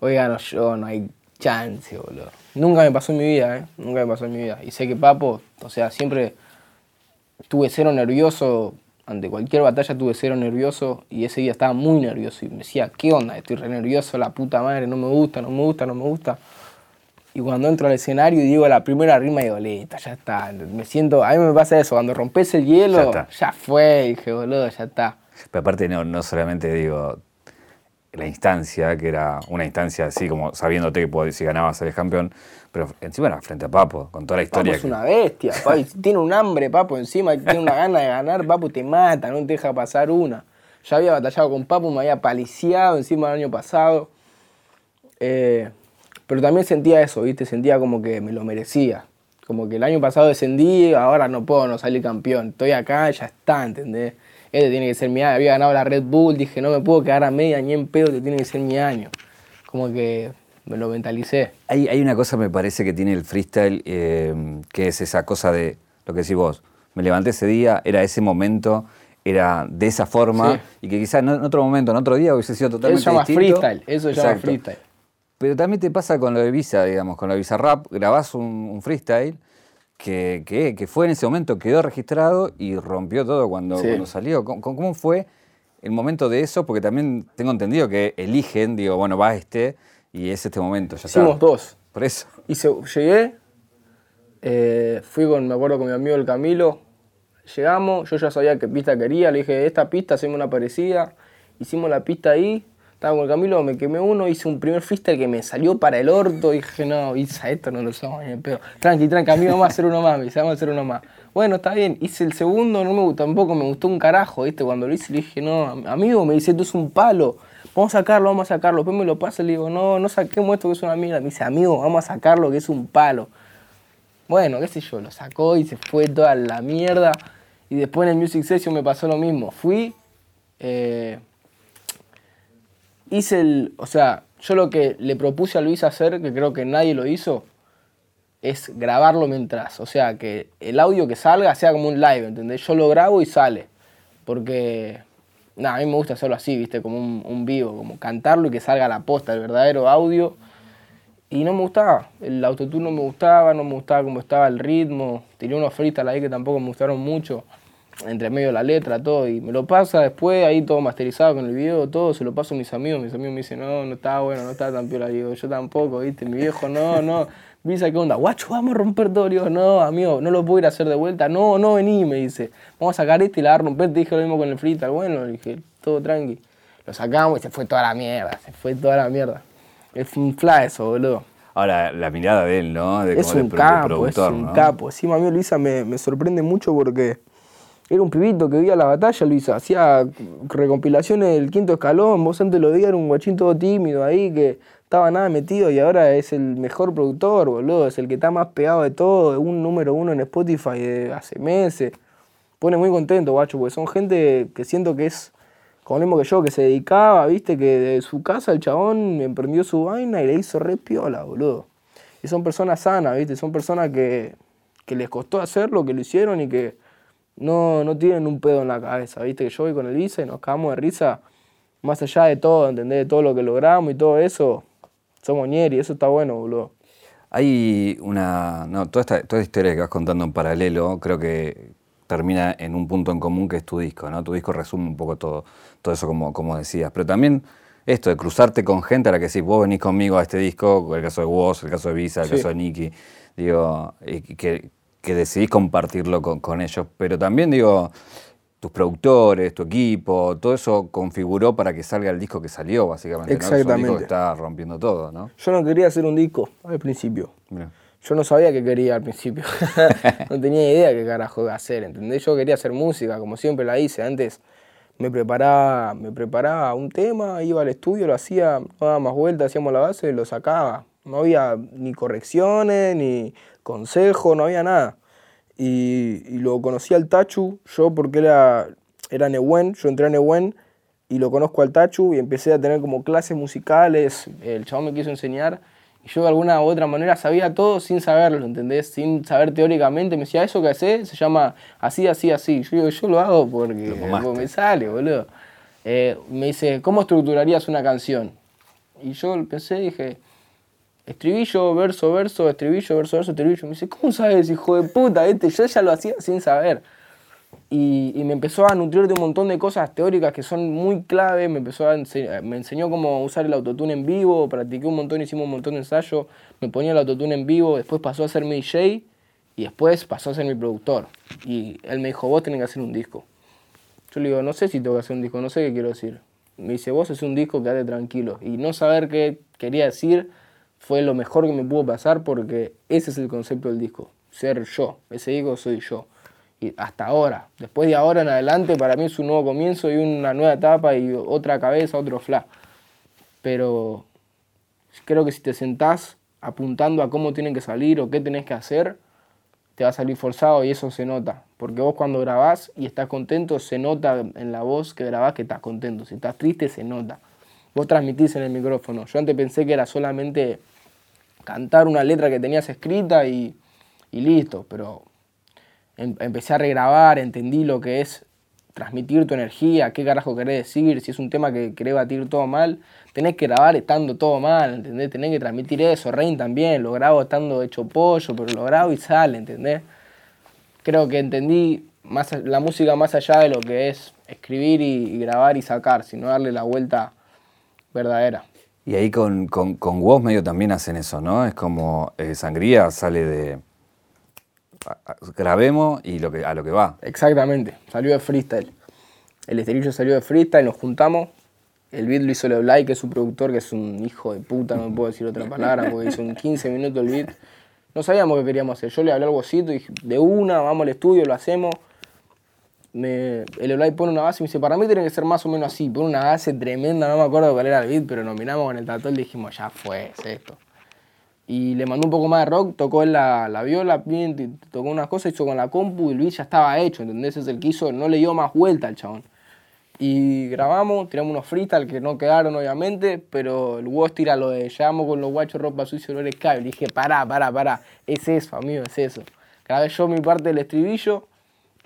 Speaker 2: hoy gano yo, no hay chance, boludo. Nunca me pasó en mi vida, ¿eh? Nunca me pasó en mi vida. Y sé que Papo, o sea, siempre tuve cero nervioso, ante cualquier batalla tuve cero nervioso y ese día estaba muy nervioso y me decía, ¿qué onda? Estoy re nervioso, la puta madre, no me gusta, no me gusta, no me gusta. Y cuando entro al escenario y digo la primera rima, digo, listo, ya está. Me siento, a mí me pasa eso, cuando rompes el hielo, ya, fue, dije, boludo, ya está.
Speaker 1: Pero aparte no, no solamente digo la instancia, que era una instancia así como sabiéndote que si ganabas eres campeón, pero encima era frente a Papo, con toda la historia.
Speaker 2: Papo es una bestia, tiene un hambre Papo encima, tiene una gana de ganar, Papo te mata, no te deja pasar una. Ya había batallado con Papo, me había paliciado encima el año pasado. Eh, pero también sentía eso, ¿viste? Sentía como que me lo merecía. Como que el año pasado descendí, ahora no puedo no salir campeón. Estoy acá, ya está, ¿entendés? Este tiene que ser mi año. Había ganado la Red Bull, dije, no me puedo quedar a media ni en pedo, que tiene que ser mi año. Como que me lo mentalicé.
Speaker 1: Hay, hay una cosa, me parece, que tiene el freestyle, eh, que es esa cosa de lo que decís vos. Me levanté ese día, era ese momento, era de esa forma, y que quizás en otro momento, en otro día hubiese sido totalmente
Speaker 2: Eso se llama
Speaker 1: freestyle,
Speaker 2: eso se llama freestyle.
Speaker 1: Pero también te pasa con lo de Visa, digamos, con lo de Visa Rap, grabás un, freestyle que, que, fue en ese momento, quedó registrado y rompió todo cuando, salió. ¿Cómo, fue el momento de eso? Porque también tengo entendido que eligen, digo, bueno, va este y es este momento. Ya
Speaker 2: Hicimos dos.
Speaker 1: Por eso.
Speaker 2: Y llegué, eh, fui con, me acuerdo con mi amigo el Camilo, llegamos, yo ya sabía qué pista quería, le dije, esta pista hacemos una parecida, hicimos la pista ahí estaba con Camilo, me quemé uno, hice un primer freestyle que me salió para el orto. Dije, no, Isa, esto no lo somos ni pedo. Tranqui, tranqui, amigo, vamos a hacer uno más, me dice, vamos a hacer uno más. Bueno, está bien, hice el segundo, no me gustó, tampoco me gustó un carajo, ¿viste? Cuando lo hice le dije, no, amigo, me dice, esto es un palo, vamos a sacarlo, vamos a sacarlo. Después me lo pasa y le digo, no, no saquemos esto que es una mierda. Me dice, amigo, vamos a sacarlo que es un palo. Bueno, qué sé yo, lo sacó y se fue toda la mierda. Y después en el Music Session me pasó lo mismo. Fui, eh, hice el, o sea, yo lo que le propuse a Luis hacer, que creo que nadie lo hizo, es grabarlo mientras, o sea, que el audio que salga sea como un live, ¿entendés? Yo lo grabo y sale, porque, nada, a mí me gusta hacerlo así, ¿viste? Como un, vivo, como cantarlo y que salga la posta, el verdadero audio. Y no me gustaba, el autotune no me gustaba, no me gustaba cómo estaba el ritmo, tenía unos freestyle ahí que tampoco me gustaron mucho entre medio de la letra, todo, y me lo pasa después, ahí todo masterizado con el video, todo, se lo paso a mis amigos, mis amigos me dicen, no, no está bueno, no está tan piola, digo, yo tampoco, viste, mi viejo, no, no, dice, ¿qué onda? Guacho, vamos a romper todo, digo, no, amigo, no lo puedo ir a hacer de vuelta, no, no, vení, me dice, vamos a sacar este y la a romper, te dije lo mismo con el freestyle, bueno, dije, todo tranqui, lo sacamos y se fue toda la mierda, se fue toda la mierda, es un fly eso, boludo.
Speaker 1: Ahora, la mirada de él, ¿no? De
Speaker 2: es un capo, es un capo. Sí, mí Luisa me, me sorprende mucho porque era un pibito que veía la batalla, Luisa, hacía recompilaciones del quinto escalón, vos antes lo veías, era un guachín todo tímido ahí que estaba nada metido y ahora es el mejor productor, boludo, es el que está más pegado de todo, un número uno en Spotify de hace meses. Pone muy contento, guacho, porque son gente que siento que es, como mismo que yo, que se dedicaba, viste, que de su casa el chabón emprendió su vaina y le hizo re piola, boludo. Y son personas sanas, viste, son personas que, que les costó hacerlo, que lo hicieron y que no, no tienen un pedo en la cabeza, ¿viste? Que yo voy con el Visa y nos cagamos de risa, más allá de todo, ¿entendés? De todo lo que logramos y todo eso, somos ñeri, eso está bueno, boludo.
Speaker 1: Hay una. No, toda esta, toda esta historia que vas contando en paralelo, creo que termina en un punto en común que es tu disco, ¿no? Tu disco resume un poco todo, todo eso como, como decías. Pero también esto de cruzarte con gente a la que decís, vos venís conmigo a este disco, el caso de Woz, el caso de Visa, el caso de Nicky, digo, y que, que decidís compartirlo con, ellos, pero también digo, tus productores, tu equipo, todo eso configuró para que salga el disco que salió, básicamente.
Speaker 2: Exactamente.
Speaker 1: ¿no? un disco que está rompiendo todo, ¿no?
Speaker 2: Yo no quería hacer un disco al principio. yo no sabía qué quería al principio. no tenía idea qué carajo hacer, ¿entendés? Yo quería hacer música, como siempre la hice. Antes me preparaba, me preparaba un tema, iba al estudio, lo hacía, daba más vueltas, hacíamos la base, lo sacaba. No había ni correcciones, ni consejos, no había nada. Y, y lo conocí al Tachu, yo porque era, era Nehuen, yo entré a Nehuen y lo conozco al Tachu y empecé a tener como clases musicales, el chabón me quiso enseñar y yo de alguna u otra manera sabía todo sin saberlo, ¿entendés? Sin saber teóricamente. Me decía, eso que haces se llama así, así, así. Yo digo, yo lo hago porque, me sale, boludo. Eh, me dice, ¿cómo estructurarías una canción? Y yo pensé, dije, estribillo, verso, verso, estribillo, verso, verso, estribillo. Me dice, ¿cómo sabes, hijo de puta? Este? Yo ya lo hacía sin saber y, me empezó a nutrir de un montón de cosas teóricas que son muy clave, me, empezó a me enseñó cómo usar el autotune en vivo, practiqué un montón, hicimos un montón de ensayos, me ponía el autotune en vivo, después pasó a ser mi DJ y después pasó a ser mi productor. Y él me dijo, vos tenés que hacer un disco. Yo le digo, no sé si tengo que hacer un disco, no sé qué quiero decir. Me dice, vos es un disco, quédate tranquilo. Y no saber qué quería decir fue lo mejor que me pudo pasar porque ese es el concepto del disco, ser yo, ese disco soy yo y hasta ahora. Después de ahora en adelante, para mí es un nuevo comienzo y una nueva etapa y otra cabeza, otro fla. Pero creo que si te sentás apuntando a cómo tienen que salir o qué tenés que hacer, te va a salir forzado y eso se nota. Porque vos cuando grabás y estás contento, se nota en la voz que grabás que estás contento. Si estás triste, se nota. Vos transmitís en el micrófono. Yo antes pensé que era solamente cantar una letra que tenías escrita y, y listo, pero Em, empecé a regrabar, entendí lo que es transmitir tu energía, qué carajo querés decir, si es un tema que querés batir todo mal, tenés que grabar estando todo mal, ¿entendés? Tenés que transmitir eso, Rein también, lo grabo estando hecho pollo, pero lo grabo y sale, ¿entendés? Creo que entendí más, la música más allá de lo que es escribir y, grabar y sacar, sino darle la vuelta verdadera.
Speaker 1: Y ahí con, con, con medio también hacen eso, ¿no? Es como eh, Sangría sale de, grabemos y lo que, a lo que va.
Speaker 2: Exactamente, salió de freestyle. El esterillo salió de freestyle, nos juntamos. El beat lo hizo Leblay, que es su productor, que es un hijo de puta, no puedo decir otra palabra, porque hizo un 15 minutos el beat. No sabíamos qué queríamos hacer. Yo le hablé al bocito y dije, de una, vamos al estudio, lo hacemos. Me, el Eblay pone una base y me dice, para mí tiene que ser más o menos así. Pone una base tremenda, no me acuerdo cuál era el beat, pero nominamos con el tatuaje y dijimos, ya fue, es esto y le mandó un poco más de rock, tocó la, la viola, tocó unas cosas, hizo con la compu y el beat ya estaba hecho, ¿entendés? Es el que hizo, no le dio más vuelta al chabón. Y grabamos, tiramos unos freestyle que no quedaron obviamente, pero el Woz tira lo de llevamos con los guachos ropa sucia, olores cable. Y dije, pará, pará, pará, es eso, amigo, es eso. Grabé yo mi parte del estribillo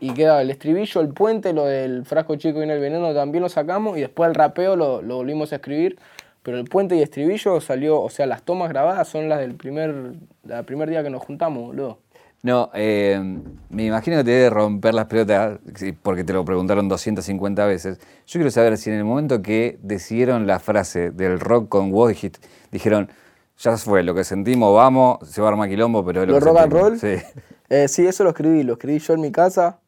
Speaker 2: y queda el estribillo, el puente, lo del frasco chico y en el veneno también lo sacamos y después el rapeo lo, lo volvimos a escribir pero el puente y estribillo salió, o sea, las tomas grabadas son las del primer, del primer día que nos juntamos, boludo.
Speaker 1: No, eh, me imagino que te debe romper las pelotas, porque te lo preguntaron 250 veces. Yo quiero saber si en el momento que decidieron la frase del rock con Wojhit, dijeron, ya fue, lo que sentimos, vamos, se va a armar quilombo, pero...
Speaker 2: ¿Lo, rock and roll? Sí. Eh, sí, eso lo escribí, lo escribí yo en mi casa.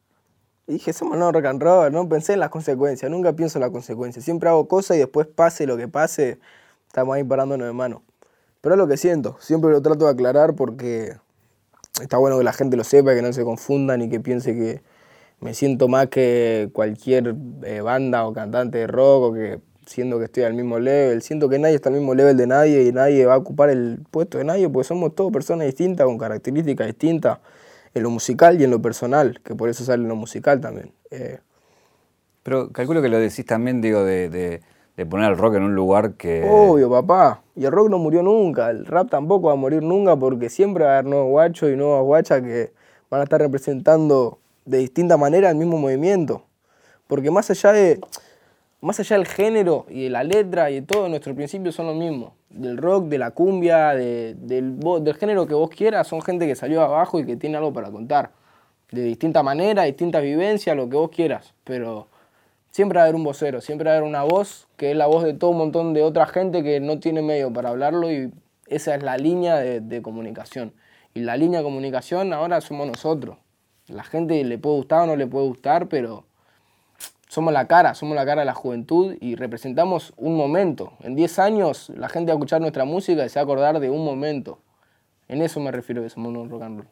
Speaker 2: Y dije, somos no rock and roll, no pensé en las consecuencias, nunca pienso en las consecuencias. Siempre hago cosas y después pase lo que pase, estamos ahí parándonos de mano. Pero es lo que siento, siempre lo trato de aclarar porque está bueno que la gente lo sepa, que no se confundan y que piense que me siento más que cualquier eh, banda o cantante de rock o que siento que estoy al mismo level. Siento que nadie está al mismo level de nadie y nadie va a ocupar el puesto de nadie porque somos todos personas distintas con características distintas en lo musical y en lo personal, que por eso sale en lo musical también. Eh,
Speaker 1: Pero calculo que lo decís también, digo, de, poner el rock en un lugar que...
Speaker 2: Obvio, papá. Y el rock no murió nunca, el rap tampoco va a morir nunca porque siempre va a haber nuevos guachos y nuevas guachas que van a estar representando de distinta manera el mismo movimiento. Porque más allá de más allá del género y de la letra y de todo, nuestros principios son los mismos. Del rock, de la cumbia, del, del, género que vos quieras, son gente que salió abajo y que tiene algo para contar. De distinta manera, distintas vivencias, lo que vos quieras. Pero siempre va a haber un vocero, siempre va a haber una voz que es la voz de todo un montón de otra gente que no tiene medio para hablarlo y esa es la línea de, de comunicación. Y la línea de comunicación ahora somos nosotros. La gente le puede gustar o no le puede gustar, pero somos la cara, somos la cara de la juventud y representamos un momento. En 10 años la gente va a escuchar nuestra música y se va a acordar de un momento. En eso me refiero que somos un rock and roll.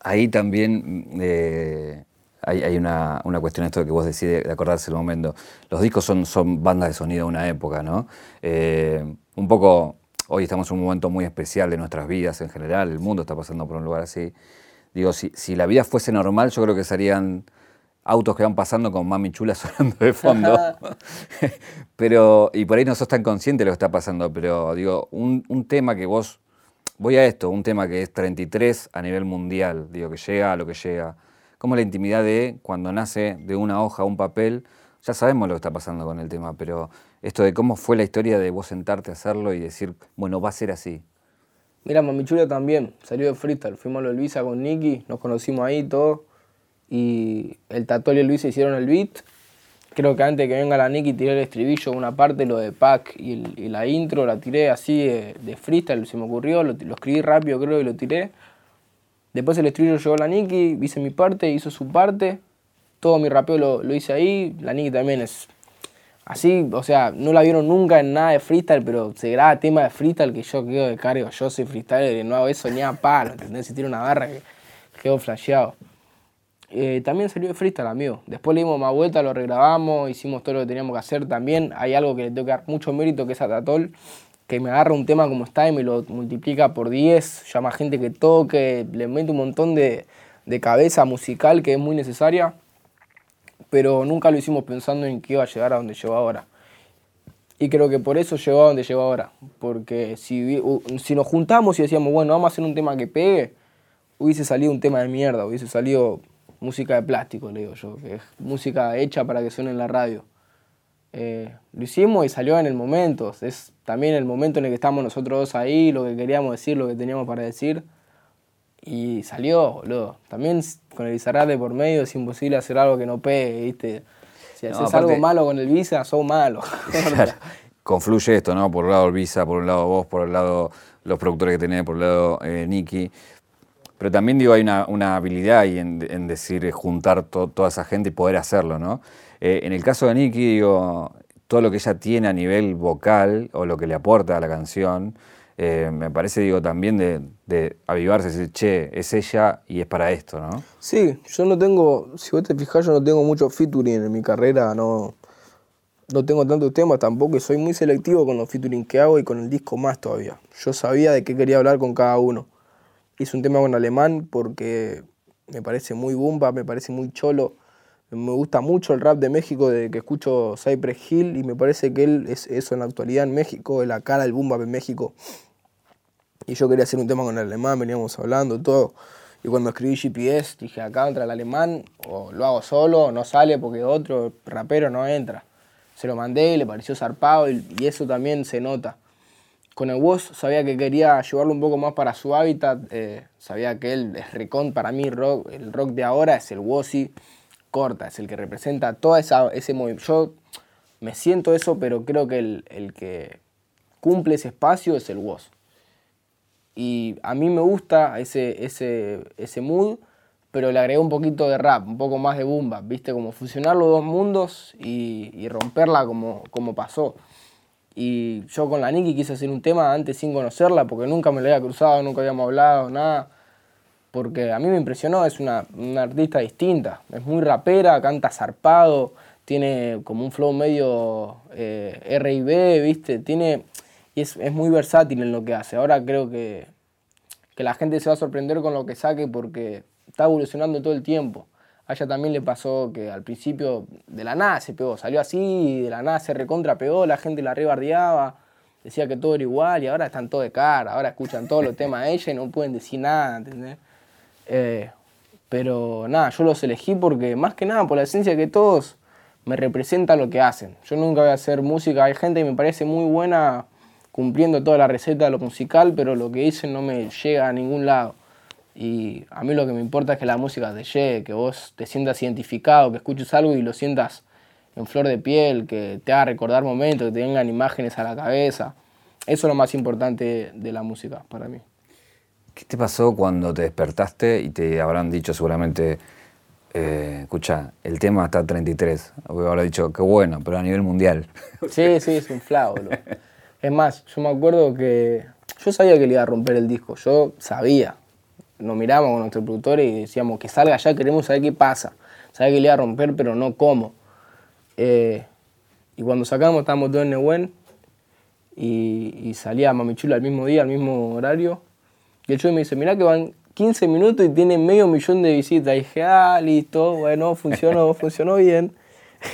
Speaker 1: Ahí también eh, hay, una, cuestión esto que vos decís de, acordarse el momento. Los discos son, son bandas de sonido de una época, ¿no? Eh, un poco, hoy estamos en un momento muy especial de nuestras vidas en general, el mundo está pasando por un lugar así. Digo, si, si la vida fuese normal, yo creo que serían autos que van pasando con mami chula sonando de fondo. pero, y por ahí no sos tan consciente de lo que está pasando, pero digo, un, un, tema que vos, voy a esto, un tema que es 33 a nivel mundial, digo, que llega a lo que llega. Como la intimidad de cuando nace de una hoja un papel, ya sabemos lo que está pasando con el tema, pero esto de cómo fue la historia de vos sentarte a hacerlo y decir, bueno, va a ser así.
Speaker 2: Mira, Mami Chula también salió de freestyle. Fuimos a Luisa con Nicky, nos conocimos ahí todo y el Tatol y Luis hicieron el beat. Creo que antes que venga la Nicky tiré el estribillo, una parte, lo de Pac y, la intro, la tiré así de, freestyle, se me ocurrió, lo, escribí rápido creo y lo tiré. Después el estribillo llegó la Nicky, hice mi parte, hizo su parte, todo mi rapeo lo, lo hice ahí, la Nicky también es así, o sea, no la vieron nunca en nada de freestyle, pero se graba tema de freestyle que yo quedo de cargo, yo soy freestyler y no eso ni a palo, ¿entendés? Si tiene una barra que quedo flasheado. Eh, también salió de freestyle, amigo. Después le dimos más vuelta, lo regrabamos, hicimos todo lo que teníamos que hacer también. Hay algo que le tengo que dar mucho mérito, que es a Tatol, que me agarra un tema como está y lo multiplica por 10, llama gente que toque, le mete un montón de, de cabeza musical que es muy necesaria, pero nunca lo hicimos pensando en que iba a llegar a donde llegó ahora. Y creo que por eso llegó a donde llegó ahora, porque si, si nos juntamos y decíamos, bueno, vamos a hacer un tema que pegue, hubiese salido un tema de mierda, hubiese salido música de plástico, le digo yo, que es música hecha para que suene en la radio. Eh, lo hicimos y salió en el momento, es también el momento en el que estamos nosotros dos ahí, lo que queríamos decir, lo que teníamos para decir. Y salió, boludo. También con el Bizarrate por medio es imposible hacer algo que no pegue, ¿viste? Si haces algo malo con el Visa, sos malo.
Speaker 1: Confluye esto, ¿no? Por un lado el Visa, por un lado vos, por el lado los productores que tenés, por el lado eh, Nicky. Pero también digo, hay una, habilidad ahí en, decir, eh, juntar toda esa gente y poder hacerlo, ¿no? Eh, en el caso de Nicky, digo, todo lo que ella tiene a nivel vocal o lo que le aporta a la canción, eh, me parece, digo, también de, de avivarse, decir, che, es ella y es para esto, ¿no?
Speaker 2: Sí, yo no tengo, si vos te fijas, yo no tengo mucho featuring en mi carrera, no, no tengo tantos temas tampoco y soy muy selectivo con los featuring que hago y con el disco más todavía. Yo sabía de qué quería hablar con cada uno. Hice un tema con alemán porque me parece muy bumba, me parece muy cholo. Me gusta mucho el rap de México desde que escucho Cypress Hill y me parece que él es eso en la actualidad en México, es la cara del bumba en México. Y yo quería hacer un tema con el alemán, veníamos hablando, todo. Y cuando escribí GPS dije, acá entra el alemán, o lo hago solo, o no sale porque otro rapero no entra. Se lo mandé, le pareció zarpado y eso también se nota con el Woz sabía que quería llevarlo un poco más para su hábitat. Eh, sabía que él es recon, para mí el rock de ahora es el Wozzy corta, es el que representa todo ese movimiento. Yo me siento eso, pero creo que el, que cumple ese espacio es el Woz. Y a mí me gusta ese, ese, ese mood, pero le agregué un poquito de rap, un poco más de bumba, ¿viste? Como fusionar los dos mundos y, y romperla como, como pasó. Y yo con la Niki quise hacer un tema antes sin conocerla, porque nunca me la había cruzado, nunca habíamos hablado, nada. Porque a mí me impresionó, es una, artista distinta. Es muy rapera, canta zarpado, tiene como un flow medio eh, R&B, ¿viste? Tiene, y es, es, muy versátil en lo que hace. Ahora creo que, que la gente se va a sorprender con lo que saque porque está evolucionando todo el tiempo. A ella también le pasó que al principio de la nada se pegó, salió así, de la nada se recontra pegó, la gente la rebardeaba, decía que todo era igual y ahora están todo de cara, ahora escuchan todos los temas de ella y no pueden decir nada, ¿entendés? Eh, pero nada, yo los elegí porque más que nada por la esencia que todos me representa lo que hacen. Yo nunca voy a hacer música, hay gente que me parece muy buena cumpliendo toda la receta de lo musical, pero lo que dicen no me llega a ningún lado. Y a mí lo que me importa es que la música te llegue, que vos te sientas identificado, que escuches algo y lo sientas en flor de piel, que te haga recordar momentos, que te vengan imágenes a la cabeza. Eso es lo más importante de la música para mí.
Speaker 1: ¿Qué te pasó cuando te despertaste y te habrán dicho seguramente, eh, escucha, el tema está 33? O habrá dicho, qué bueno, pero a nivel mundial.
Speaker 2: Sí, sí, es un flau. es más, yo me acuerdo que Yo sabía que le iba a romper el disco, yo sabía. Nos miramos con nuestro productor y decíamos que salga ya, queremos saber qué pasa. Sabía que le iba a romper, pero no cómo. Eh, y cuando sacamos estábamos todos en Nehuen y, y salía Mamichula al mismo día, al mismo horario. Y el show me dice, mirá que van 15 minutos y tiene medio millón de visitas. Y dije, ah, listo, bueno, funcionó, funcionó bien.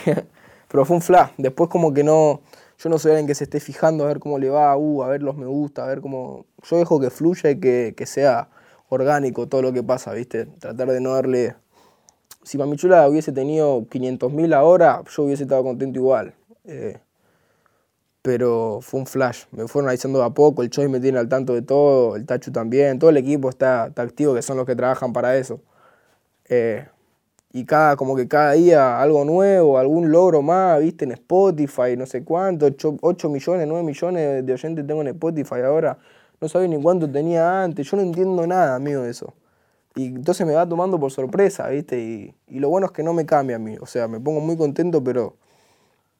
Speaker 2: Pero fue un flash. Después como que no, yo no soy alguien que se esté fijando a ver cómo le va, uh, a ver los me gusta, a ver cómo... Yo dejo que fluya y que, que sea orgánico todo lo que pasa, ¿viste? Tratar de no darle... Si Mamichula hubiese tenido 500.000 ahora, yo hubiese estado contento igual. Eh, pero fue un flash. Me fueron avisando a poco, el Choi me tiene al tanto de todo, el Tachu también, todo el equipo está, activo, que son los que trabajan para eso. Eh, y cada, como que cada día algo nuevo, algún logro más, viste, en Spotify, no sé cuánto, 8, millones, 9 millones de oyentes tengo en Spotify ahora, no sabía ni cuánto tenía antes, yo no entiendo nada, amigo, de eso. Y entonces me va tomando por sorpresa, viste, y, y lo bueno es que no me cambia a mí, o sea, me pongo muy contento, pero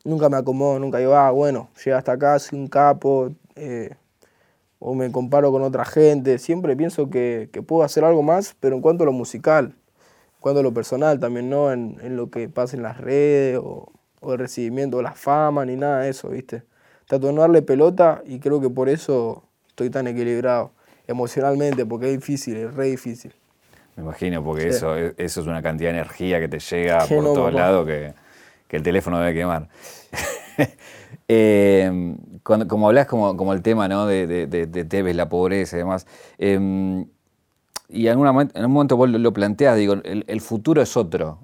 Speaker 2: nunca me acomodo, nunca digo, ah, bueno, llega hasta acá, soy un capo, eh, o me comparo con otra gente, siempre pienso que, que puedo hacer algo más, pero en cuanto a lo musical, cuanto a lo personal también, no en, en lo que pasa en las redes o, o, el recibimiento o la fama ni nada de eso, ¿viste? Trato de no darle pelota y creo que por eso estoy tan equilibrado emocionalmente, porque es difícil, es re difícil.
Speaker 1: Me imagino, porque sí. eso, eso es una cantidad de energía que te llega por no, todos lados que, que, el teléfono debe quemar. eh, cuando, como hablas como, como el tema ¿no? de, de, de, de Tevez, la pobreza y demás, eh, y en, una, en, un momento vos lo planteas, digo, el, el, futuro es otro.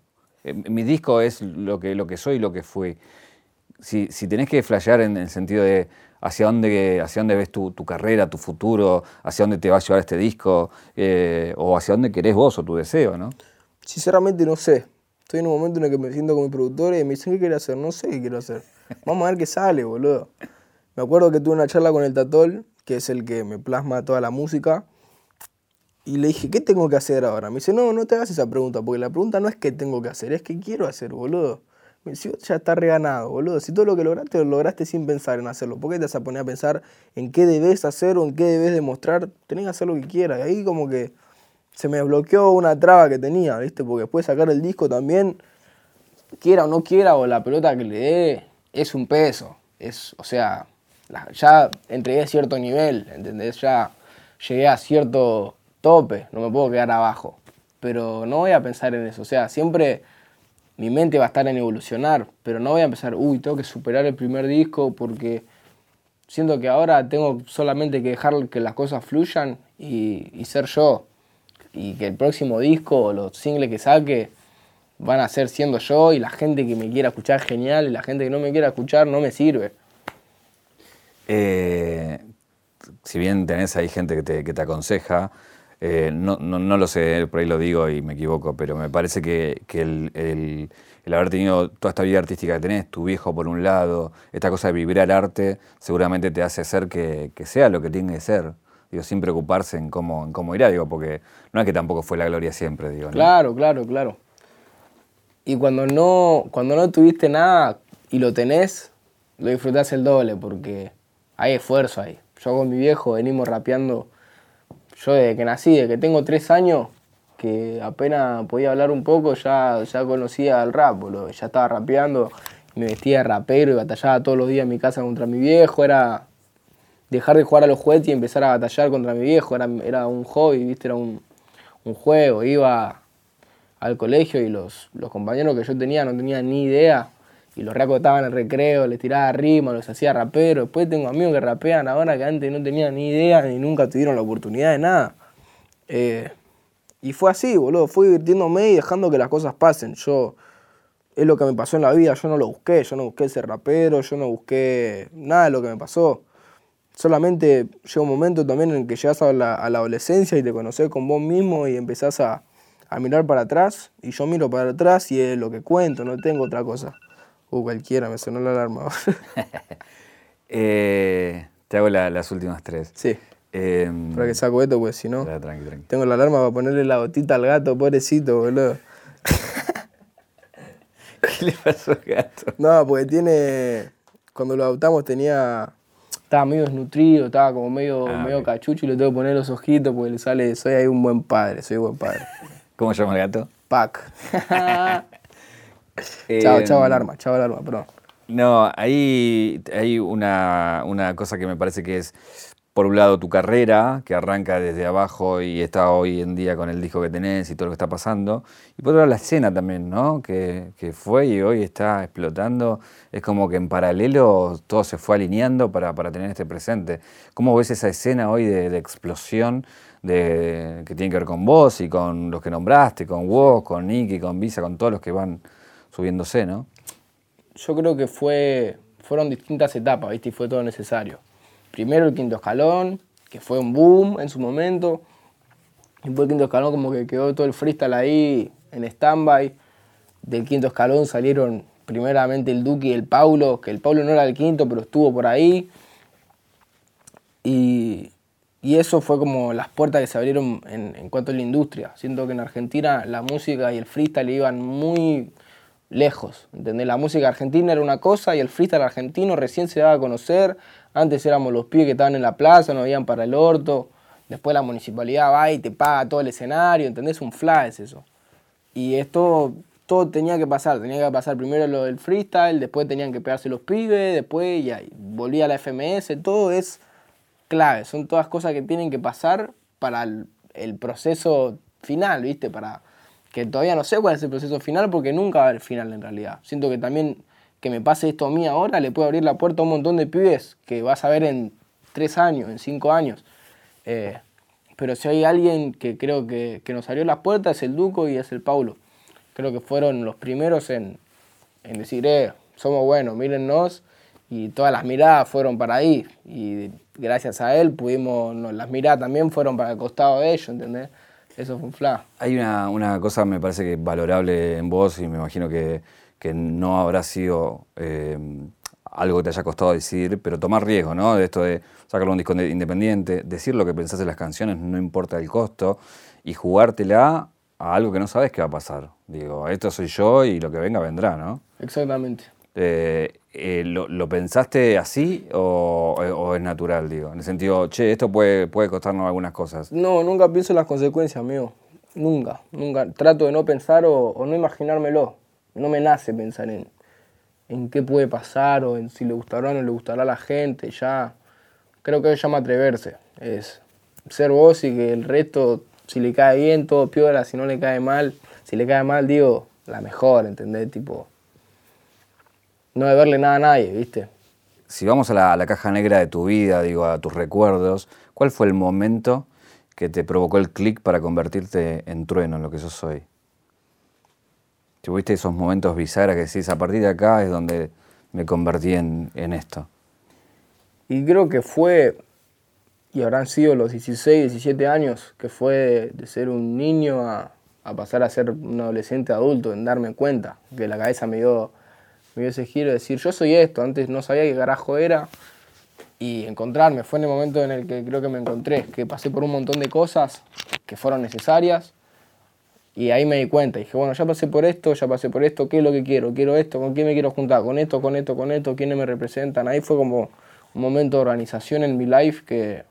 Speaker 1: Eh, mi disco es lo que, lo que soy y lo que fui. Si, si tenés que flashear en el sentido de hacia dónde, hacia dónde ves tu, carrera, tu futuro, hacia dónde te va a llevar este disco, eh, o hacia dónde querés vos o tu deseo, ¿no?
Speaker 2: Sinceramente no sé. Estoy en un momento en el que me siento con mi productora y me dicen, ¿qué quiero hacer? No sé qué quiero hacer. Vamos a ver qué sale, boludo. Me acuerdo que tuve una charla con el Tatol, que es el que me plasma toda la música, y le dije, ¿qué tengo que hacer ahora? Me dice, no, no te hagas esa pregunta, porque la pregunta no es qué tengo que hacer, es qué quiero hacer, boludo. Ya está reganado, boludo. Si todo lo que lograste, lo lograste sin pensar en hacerlo. ¿Por qué te vas a poner a pensar en qué debes hacer o en qué debes demostrar? Tenés que hacer lo que quieras. Y ahí como que se me bloqueó una traba que tenía, ¿viste? Porque después de sacar el disco también, quiera o no quiera, o la pelota que le dé, es un peso. Es, o sea, ya entregué cierto nivel, ¿entendés? Ya llegué a cierto tope, no me puedo quedar abajo. Pero no voy a pensar en eso, o sea, siempre mi mente va a estar en evolucionar, pero no voy a empezar, uy, tengo que superar el primer disco porque siento que ahora tengo solamente que dejar que las cosas fluyan y, ser yo. Y que el próximo disco o los singles que saque van a ser siendo yo y la gente que me quiera escuchar genial y la gente que no me quiera escuchar no me sirve.
Speaker 1: Eh, si bien tenés ahí gente que te, que te aconseja, eh, no, no, no, lo sé, por ahí lo digo y me equivoco, pero me parece que, el, el, haber tenido toda esta vida artística que tenés, tu viejo por un lado, esta cosa de vibrar arte, seguramente te hace hacer que, sea lo que tiene que ser. Digo, sin preocuparse en cómo, en cómo irá, digo, porque no es que tampoco fue la gloria siempre, digo.
Speaker 2: Claro, claro, claro. Y cuando no, cuando no tuviste nada y lo tenés, lo disfrutás el doble, porque hay esfuerzo ahí. Yo con mi viejo venimos rapeando yo desde que nací, desde que tengo tres años, que apenas podía hablar un poco, ya, ya conocía el rap, boludo. ya estaba rapeando, me vestía de rapero y batallaba todos los días en mi casa contra mi viejo, era dejar de jugar a los juguetes y empezar a batallar contra mi viejo, era, era un hobby, ¿viste? era un, un juego, iba al colegio y los, los compañeros que yo tenía no tenían ni idea y los en el recreo, les tiraba rima, los hacía rapero. Después tengo amigos que rapean ahora que antes no tenían ni idea ni nunca tuvieron la oportunidad de nada. Eh, y fue así, boludo. Fui divirtiéndome y dejando que las cosas pasen. Yo, es lo que me pasó en la vida. Yo no lo busqué. Yo no busqué ser rapero. Yo no busqué nada de lo que me pasó. Solamente llega un momento también en que llegas a la, adolescencia y te conoces con vos mismo y empezás a mirar para atrás. Y yo miro para atrás y es lo que cuento. No tengo otra cosa. Uh, cualquiera, me sonó la alarma.
Speaker 1: eh, te hago la, las últimas tres.
Speaker 2: Sí. Eh, para que saco esto, pues si no. Tranqui, tranqui. Tengo la alarma para ponerle la botita al gato, pobrecito, boludo.
Speaker 1: ¿Qué le pasó al gato?
Speaker 2: No, porque tiene. Cuando lo adoptamos tenía estaba medio desnutrido, estaba como medio,
Speaker 1: Ah,
Speaker 2: medio cachucho y le tengo que poner los ojitos porque le sale, soy ahí un buen padre, soy buen padre.
Speaker 1: ¿Cómo se llama el gato?
Speaker 2: Pac.
Speaker 1: Eh,
Speaker 2: chao, chao alarma, chao alarma, perdón.
Speaker 1: No, ahí hay una, una cosa que me parece que es, por un lado, tu carrera, que arranca desde abajo y está hoy en día con el disco que tenés y todo lo que está pasando. Y por otro lado, la escena también, ¿no? Que, que fue y hoy está explotando. Es como que en paralelo todo se fue alineando para, para tener este presente. ¿Cómo ves esa escena hoy de, de explosión de, que tiene que ver con vos y con los que nombraste, con vos, con Nicky, con Visa, con todos los que van subiéndose, ¿no?
Speaker 2: Yo creo que fue, fueron distintas etapas, ¿viste? Y fue todo necesario. Primero el quinto escalón, que fue un boom en su momento. Después el quinto escalón como que quedó todo el freestyle ahí en stand-by. Del quinto escalón salieron primeramente el Duque y el Paulo, que el Paulo no era el quinto, pero estuvo por ahí. Y, y eso fue como las puertas que se abrieron en, en cuanto a la industria. Siento que en Argentina la música y el freestyle iban muy lejos. ¿entendés? La música argentina era una cosa y el freestyle argentino recién se daba a conocer. Antes éramos los pibes que estaban en la plaza, no habían para el orto. Después la municipalidad va y te paga todo el escenario, ¿entendés? Un flash eso. Y esto, todo tenía que pasar. Tenía que pasar primero lo del freestyle, después tenían que pegarse los pibes, después ya volvía la FMS. Todo es clave. Son todas cosas que tienen que pasar para el, el proceso final, ¿viste? Para que todavía no sé cuál es el proceso final porque nunca va a haber final en realidad. Siento que también que me pase esto a mí ahora le puede abrir la puerta a un montón de pibes que vas a ver en tres años, en cinco años. Eh, pero si hay alguien que creo que, que nos abrió las puertas es el Duco y es el Paulo. Creo que fueron los primeros en, en decir, eh, somos buenos, mírennos. Y todas las miradas fueron para ahí. Y gracias a él pudimos, no, las miradas también fueron para el costado de ellos, ¿entendés? Eso fue un flash.
Speaker 1: Hay una, una cosa, me parece que valorable en vos y me imagino que, que no habrá sido eh, algo que te haya costado decir, pero tomar riesgo, ¿no? De esto de sacarlo un disco de- independiente, decir lo que pensás de las canciones, no importa el costo, y jugártela a algo que no sabes qué va a pasar. Digo, esto soy yo y lo que venga vendrá, ¿no?
Speaker 2: Exactamente.
Speaker 1: Eh, eh, ¿lo, pensaste así o, es natural, digo? En el sentido, che, esto puede, puede costarnos algunas cosas.
Speaker 2: No, nunca pienso en las consecuencias, amigo. Nunca, nunca. Trato de no pensar o, o no imaginármelo. No me nace pensar en, en qué puede pasar o en si le gustará o no le gustará a la gente. Ya creo que eso llama atreverse. Es ser vos y que el resto, si le cae bien, todo piola. Si no le cae mal, si le cae mal, digo, la mejor, ¿entendés? Tipo, no deberle nada a nadie, ¿viste?
Speaker 1: Si vamos a la, a la caja negra de tu vida, digo, a tus recuerdos, ¿cuál fue el momento que te provocó el clic para convertirte en trueno, en lo que sos hoy? ¿Tuviste esos momentos bisagras que decís, a partir de acá es donde me convertí en, en esto?
Speaker 2: Y creo que fue, y habrán sido los 16, 17 años, que fue de, de ser un niño a, a pasar a ser un adolescente adulto, en darme cuenta, que la cabeza me dio, me dio ese giro de decir, yo soy esto, antes no sabía qué carajo era, y encontrarme, fue en el momento en el que creo que me encontré, que pasé por un montón de cosas que fueron necesarias, y ahí me di cuenta, dije, bueno, ya pasé por esto, ya pasé por esto, ¿qué es lo que quiero? Quiero esto, ¿con quién me quiero juntar? Con esto, con esto, con esto, ¿quiénes me representan? Ahí fue como un momento de organización en mi life que,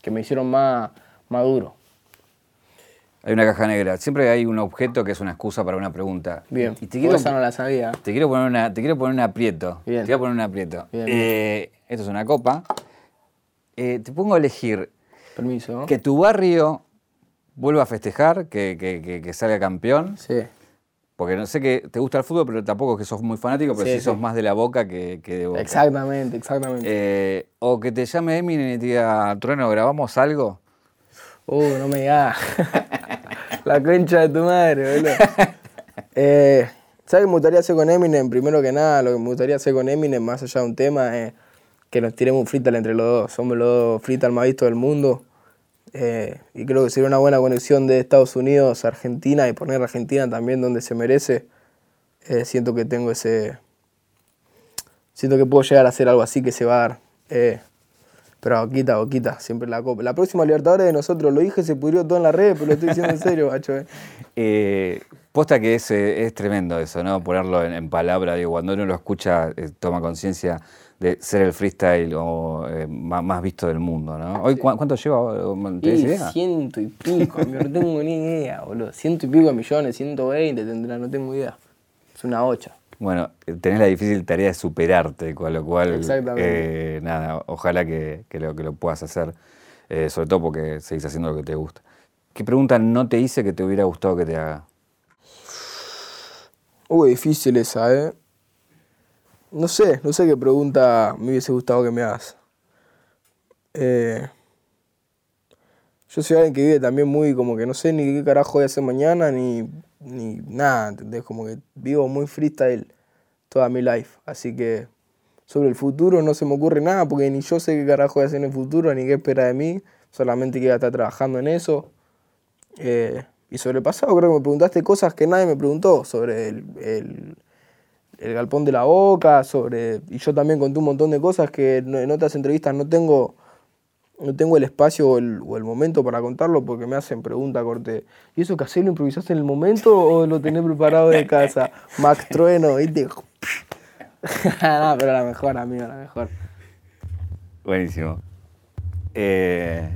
Speaker 2: que me hicieron más maduro.
Speaker 1: Hay una caja negra. Siempre hay un objeto que es una excusa para una pregunta.
Speaker 2: Bien,
Speaker 1: Y te quiero,
Speaker 2: esa no la sabía.
Speaker 1: te quiero poner una, te quiero poner un aprieto.
Speaker 2: Bien.
Speaker 1: Te a poner un aprieto.
Speaker 2: Bien,
Speaker 1: Eh, esto es una copa. Eh, te pongo a elegir
Speaker 2: Permiso.
Speaker 1: que tu barrio vuelva a festejar, que, que- que- que salga campeón.
Speaker 2: Sí.
Speaker 1: Porque no sé que te gusta el fútbol, pero tampoco es que sos muy fanático, pero sí,
Speaker 2: Sí,
Speaker 1: sos
Speaker 2: sí.
Speaker 1: más de la boca que, que de boca.
Speaker 2: Exactamente, exactamente.
Speaker 1: Eh, o que te llame Eminem y te diga, Trueno, ¿grabamos algo?
Speaker 2: Uh, no me digas. la concha de tu madre, boludo. Eh, ¿Sabes qué me gustaría hacer con Eminem? Primero que nada, lo que me gustaría hacer con Eminem, más allá de un tema, es que nos tiremos un freestyle entre los dos. Somos los dos freestyle más vistos del mundo. Eh, y creo que sería una buena conexión de Estados Unidos a Argentina y poner a Argentina también donde se merece. Eh, siento que tengo ese. Siento que puedo llegar a hacer algo así que se va a dar. Eh, pero a boquita, siempre la copa. La próxima Libertadores de nosotros, lo dije, se pudrió todo en la red, pero lo estoy diciendo en serio, macho. eh.
Speaker 1: Eh, Posta que es, eh, es tremendo eso, ¿no? Ponerlo en, en palabra, digo, cuando uno lo escucha, eh, toma conciencia de ser el freestyle o, más, más visto del mundo, ¿no? Hoy, ¿cu- ¿cuánto lleva? ¿Tenés
Speaker 2: Y
Speaker 1: idea?
Speaker 2: ciento y pico, no tengo ni idea, boludo. Ciento y pico de millones, 120 tendrá, no tengo idea. Es una ocha.
Speaker 1: Bueno, tenés la difícil tarea de superarte, con lo cual, eh, nada, ojalá que, que lo, que lo puedas hacer, eh, sobre todo porque seguís haciendo lo que te gusta. ¿Qué pregunta no te hice que te hubiera gustado que te haga?
Speaker 2: Uy, difícil esa, ¿eh? No sé, no sé qué pregunta me hubiese gustado que me hagas. Eh, yo soy alguien que vive también muy como que no sé ni qué carajo voy a hacer mañana ni, ni nada, ¿entendés? Como que vivo muy freestyle toda mi life. Así que sobre el futuro no se me ocurre nada porque ni yo sé qué carajo voy a hacer en el futuro ni qué espera de mí. Solamente que a estar trabajando en eso. Eh, y sobre el pasado creo que me preguntaste cosas que nadie me preguntó sobre el, el- el galpón de la boca, sobre... Y yo también conté un montón de cosas que en otras entrevistas no tengo, no tengo el espacio o el, o el momento para contarlo porque me hacen pregunta corte. ¿Y eso que hacés lo improvisaste en el momento o lo tenés preparado de casa? Max Trueno, ¿viste? no, pero la mejor, amigo, la mejor.
Speaker 1: Buenísimo. Eh,